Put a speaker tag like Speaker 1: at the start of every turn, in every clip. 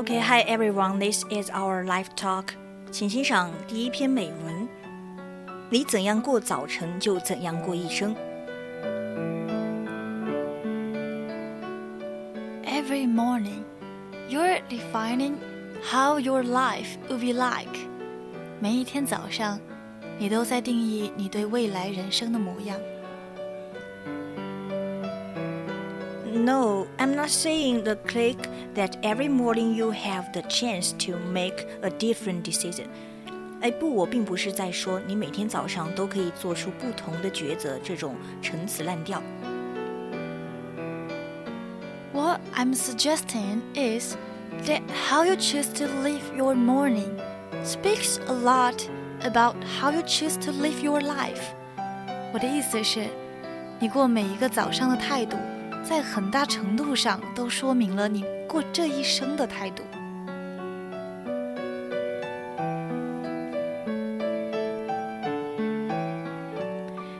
Speaker 1: Okay, hi everyone. This is our live talk. 请欣赏第一篇美文：你怎样过早晨，就怎样过一生。
Speaker 2: Every morning, you're defining how your life will be like. 每一天早上，你都在定义你对未来人生的模样。
Speaker 1: No, I'm not saying the click that every morning you have the chance to make a different decision. 哎，不，我并不是在说你每天早上都可以做出不同的抉择这种陈词滥调。
Speaker 2: What I'm suggesting is that how you choose to live your morning speaks a lot about how you choose to live your life. 我的意思是，你过每一个早上的态度， 在很大程度上都说明了你过这一生的态度。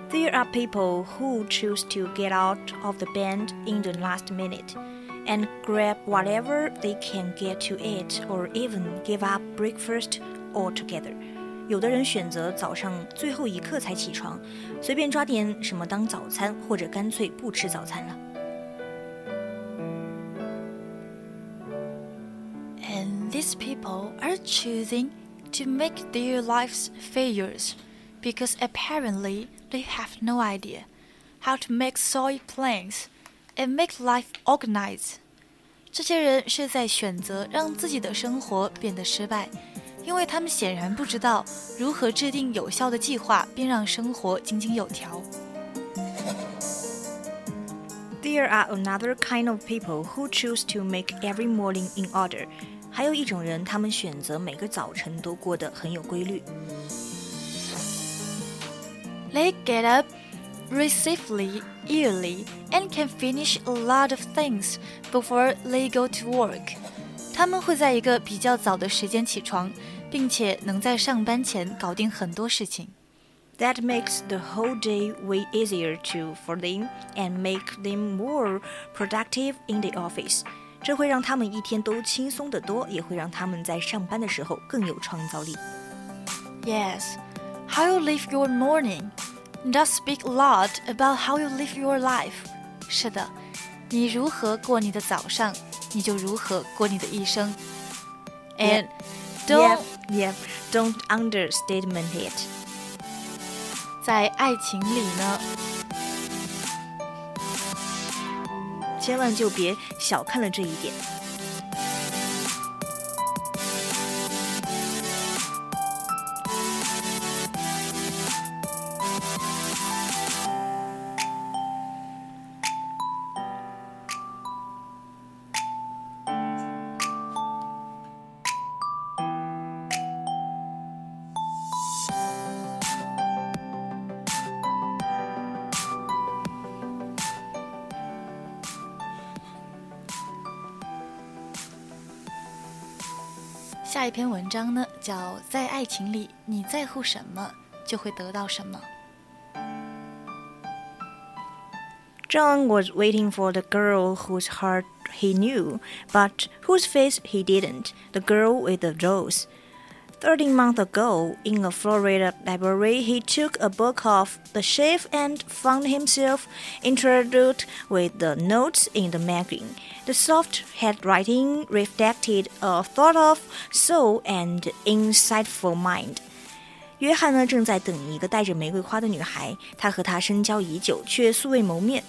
Speaker 1: There are people who choose to get out of the bed in the last minute and grab whatever they can get to eat or even give up breakfast altogether. 有的人选择早上最后一刻才起床，随便抓点什么当早餐，或者干脆不吃早餐了。
Speaker 2: these people are choosing to make their lives failures because apparently they have no idea how to make solid plans and make life organized. 这些人是在选择让自己的生活变得失败，因为他们显然不知道如何制定有效的计划，并让生活井井有条。
Speaker 1: There are another kind of people who choose to make every morning in order. 还有一种人，他们选择每个早晨都过得很有规律。
Speaker 2: They get up relatively early and can finish a lot of things before they go to work. 他们会在一个比较早的时间起床，并且能在上班前搞定很多事情。
Speaker 1: That makes the whole day way easier to for them and make them more productive in the office. 这会让他们一天都轻松得多，也会让他们在上班的时候更有创造力。
Speaker 2: Yes, how you live your morning does speak a lot about how you live your life. 是的，你如何过你的早上，你就如何过你的一生。And don't
Speaker 1: Yeah, yeah, don't understatement it.
Speaker 2: 在爱情里呢，
Speaker 1: 千万就别小看了这一点。
Speaker 2: 下一篇文章呢叫《在爱情里，你在乎什么，就会得到什么》。
Speaker 1: John was waiting for the girl whose heart he knew, but whose face he didn't, the girl with the rose. Thirteen months ago, in a Florida library, he took a book off the shelf and found himself introduced with the notes in the magazine. The soft handwriting reflected a thought of soul and insightful mind. 约翰呢，正在等一个带着玫瑰花的女孩，他和她深交已久，却素未谋面。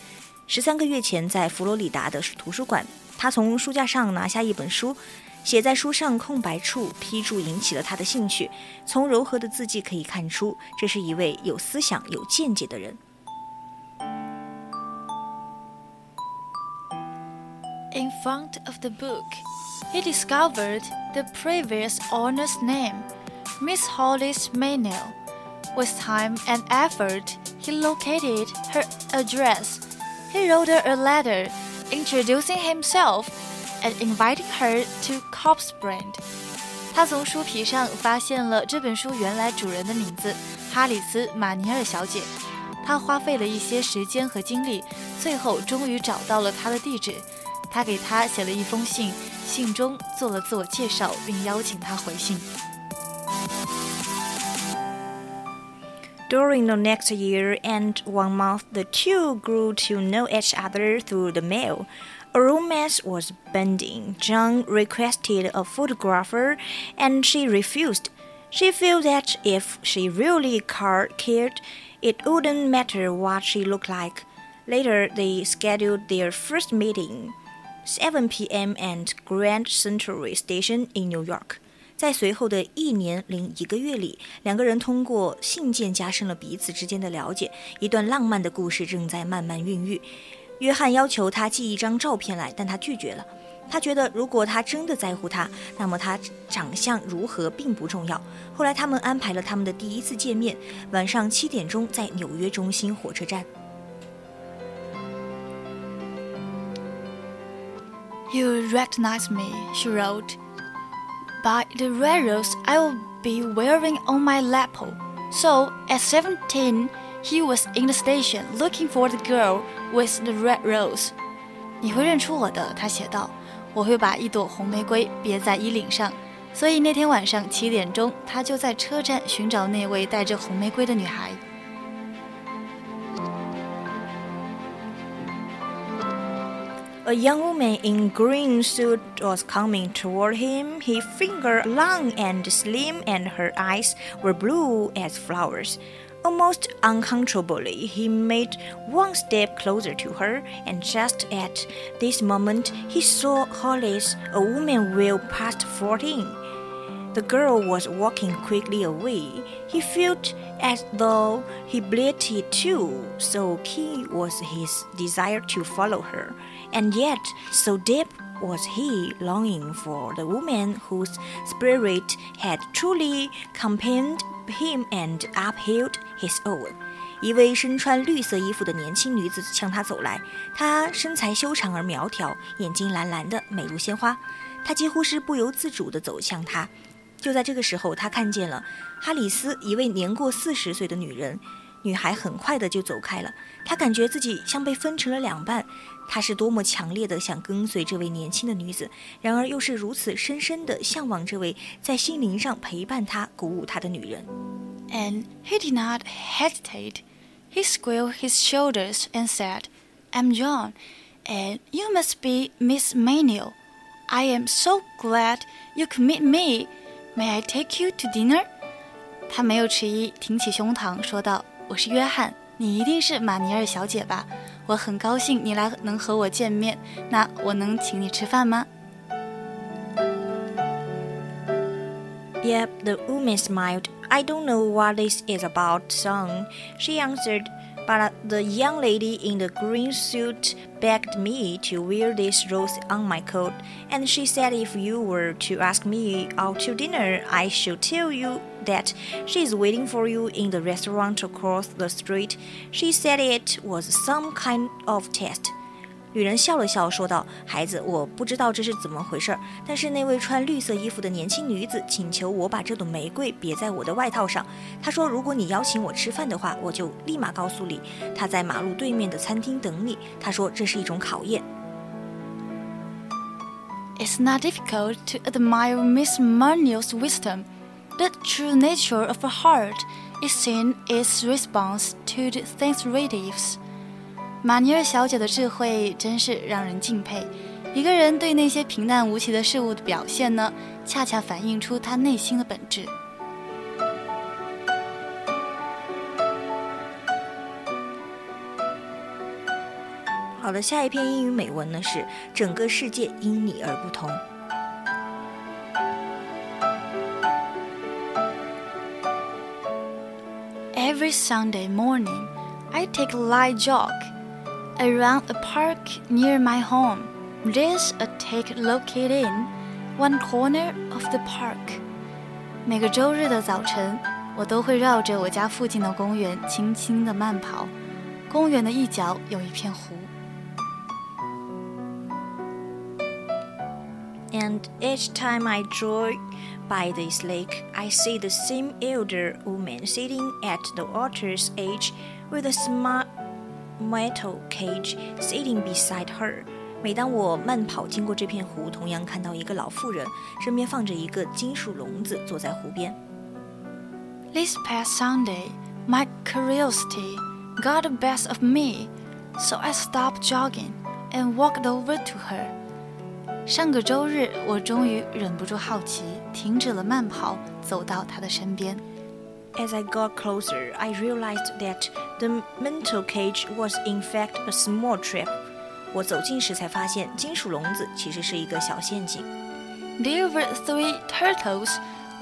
Speaker 1: 十三个月前，在佛罗里达的图书馆，他从书架上拿下一本书， 写在书上空白处批注引起了他的兴趣。从柔和的字迹可以看出，这是一位有思想、有见解的人。
Speaker 2: in front of the book, he discovered the previous owner's name, Miss Hollis Maynell. With time and effort, he located her address. He wrote her a letter introducing himself and inviting her to Cops Brand. 他从书皮上发现了这本书原来主人的名字哈里斯·马尼尔小姐。他花费了一些时间和精力，最后终于找到了她的地址。他给她写了一封信，信中做了自我介绍，并邀请她回信。
Speaker 1: During the next year and one month, the two grew to know each other through the mail. A romance was pending. John requested a photographer and she refused. She felt that if she really cared, it wouldn't matter what she looked like. Later, they scheduled their first meeting, 7 p.m. at Grand Central Station in New York. 在随后的一年零一个月里，两个人通过信件加深了彼此之间的了解。一段浪漫的故事正在慢慢孕育。约翰要求他寄一张照片来，但他拒绝了。他觉得如果他真的在乎他，那么他长相如何并不重要。后来他们安排了他们的第一次见面，晚上七点钟在纽约中心火车站。
Speaker 2: You recognize me, she wrote. By the red rose I will be wearing on my lapel. So, at seven ten. he was in the station looking for the girl with the red rose. 你会认出我的，他写道。我会把一朵红玫瑰别在衣领上。所以那天晚上七点钟，他就在车站寻找那位带着红玫瑰的女孩。
Speaker 1: A young woman in green suit was coming toward him. Her finger long and slim, and her eyes were blue as flowers. Almost uncontrollably, he made one step closer to her, and just at this moment, he saw Hollis, a woman well past fourteen. The girl was walking quickly away. He felt as though he bleated too, so keen was his desire to follow her and yet so deep was he longing for the woman whose spirit had truly compelled him and upheld his own. 一位身穿绿色衣服的年轻女子向他走来，她身材修长而苗条，眼睛蓝蓝的，美如鲜花。她几乎是不由自主地走向他。就在这个时候，他看见了哈里斯，一位年过四十岁的女人。女孩很快的就走开了，她感觉自己像被分成了两半。她是多么强烈的想跟随这位年轻的女子，然而又是如此深深的向往这位在心灵上陪伴她、鼓舞她的女人。
Speaker 2: And he did not hesitate. He squared his shoulders and said, "I'm John, and you must be Miss Manuel. I am so glad you could meet me. May I take you to dinner?" 他没有迟疑，挺起胸膛说道。我是约翰，你一定是马尼尔小姐吧？我很高兴你来能和我见面。那我能请你吃饭吗？
Speaker 1: Yep, the woman smiled. I don't know what this is about, son. She answered. But the young lady in the green suit begged me to wear this rose on my coat, and she said if you were to ask me out to dinner, I should tell you that she is waiting for you in the restaurant across the street. She said it was some kind of test. 女人笑了笑，说道：“孩子，我不知道这是怎么回事，但是那位穿绿色衣服的年轻女子请求我把这朵玫瑰别在我的外套上。她说，如果你邀请我吃饭的话，我就立马告诉你。她在马路对面的餐厅等你。她说，这是一种考验。”
Speaker 2: It's not difficult to admire Miss Maynell's wisdom. The true nature of a heart is in its response to the things relatives. 马尼尔小姐的智慧真是让人敬佩。一个人对那些平淡无奇的事物的表现呢，恰恰反映出他内心的本质。
Speaker 1: 好的，下一篇英语美文呢是“整个世界因你而不同”。
Speaker 2: Every Sunday morning, I take a light jog. around a park near my home. There's a take located in one corner of the park。每个周日的早晨，我都会绕着我家附近的公园轻轻地慢跑。公园的一角有一片湖。
Speaker 1: And each time I drive by this lake, I see the same elder woman sitting at the water's edge with a small metal cage sitting beside her. 每当我慢跑经过这片湖，同样看到一个老妇人，身边放着一个金属笼子，坐在湖边。
Speaker 2: This past Sunday, my curiosity got the best of me, so I stopped jogging and walked over to her. 上个周日，我终于忍不住好奇， 停止了慢跑，走到她的身边。
Speaker 1: As I got closer, I realized that the mental cage was in fact a small trap. 我走近时才发现，金属笼子其实是一个小陷阱。
Speaker 2: There were three turtles,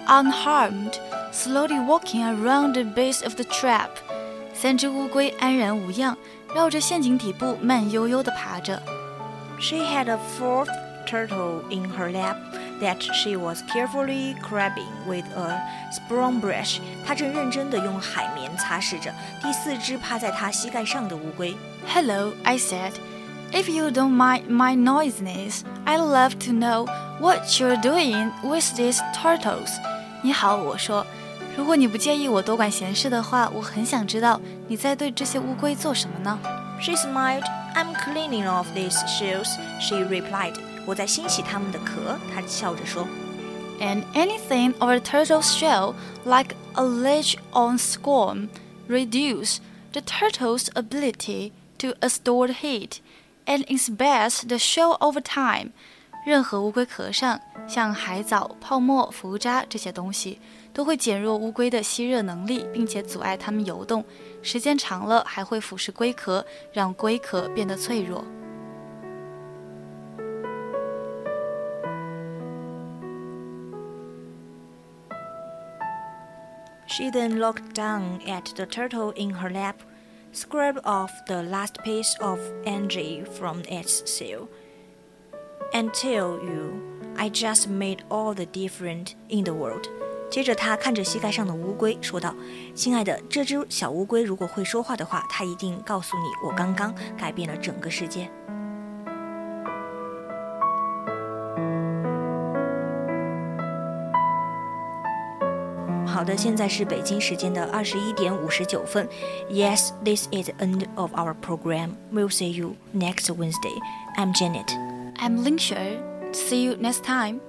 Speaker 2: unharmed, slowly walking around the base of the trap. 三只乌龟安然无恙，绕着陷阱底部慢悠悠地爬着。
Speaker 1: She had a fourth turtle in her lap that she was carefully crabbing with a sprung brush. 她正认真地用海绵擦拭着第四只趴在她膝盖上的乌龟。
Speaker 2: Hello, I said. If you don't mind my noisiness, I'd love to know what you're doing with these turtles. 你好，我说，如果你不介意我多管闲事的话，我很想知道你在对这些乌龟做什么呢？
Speaker 1: She smiled. I'm cleaning off these shells. She replied. 我在清洗它们的壳。她笑着说。
Speaker 2: And anything of a turtle's shell, like a ledge on squam, reduce the turtle's ability to store heat and expels the shell over time。任何乌龟壳上，像海藻、泡沫、浮渣这些东西，都会减弱乌龟的吸热能力，并且阻碍它们游动。时间长了，还会腐蚀龟壳，让龟壳变得脆弱。
Speaker 1: She then looked down at the turtle in her lap scrape off the last piece of energy from its seal, and tell you I just made all the difference in the world. 接着，他看着膝盖上的乌龟，说道：“亲爱的，这只小乌龟如果会说话的话，它一定告诉你，我刚刚改变了整个世界。” 好的，现在是北京时间的二十一点五十九分。Yes, this is the end of our program. We'll see you next Wednesday. I'm Janet.
Speaker 2: I'm Ling Shui. See you next time.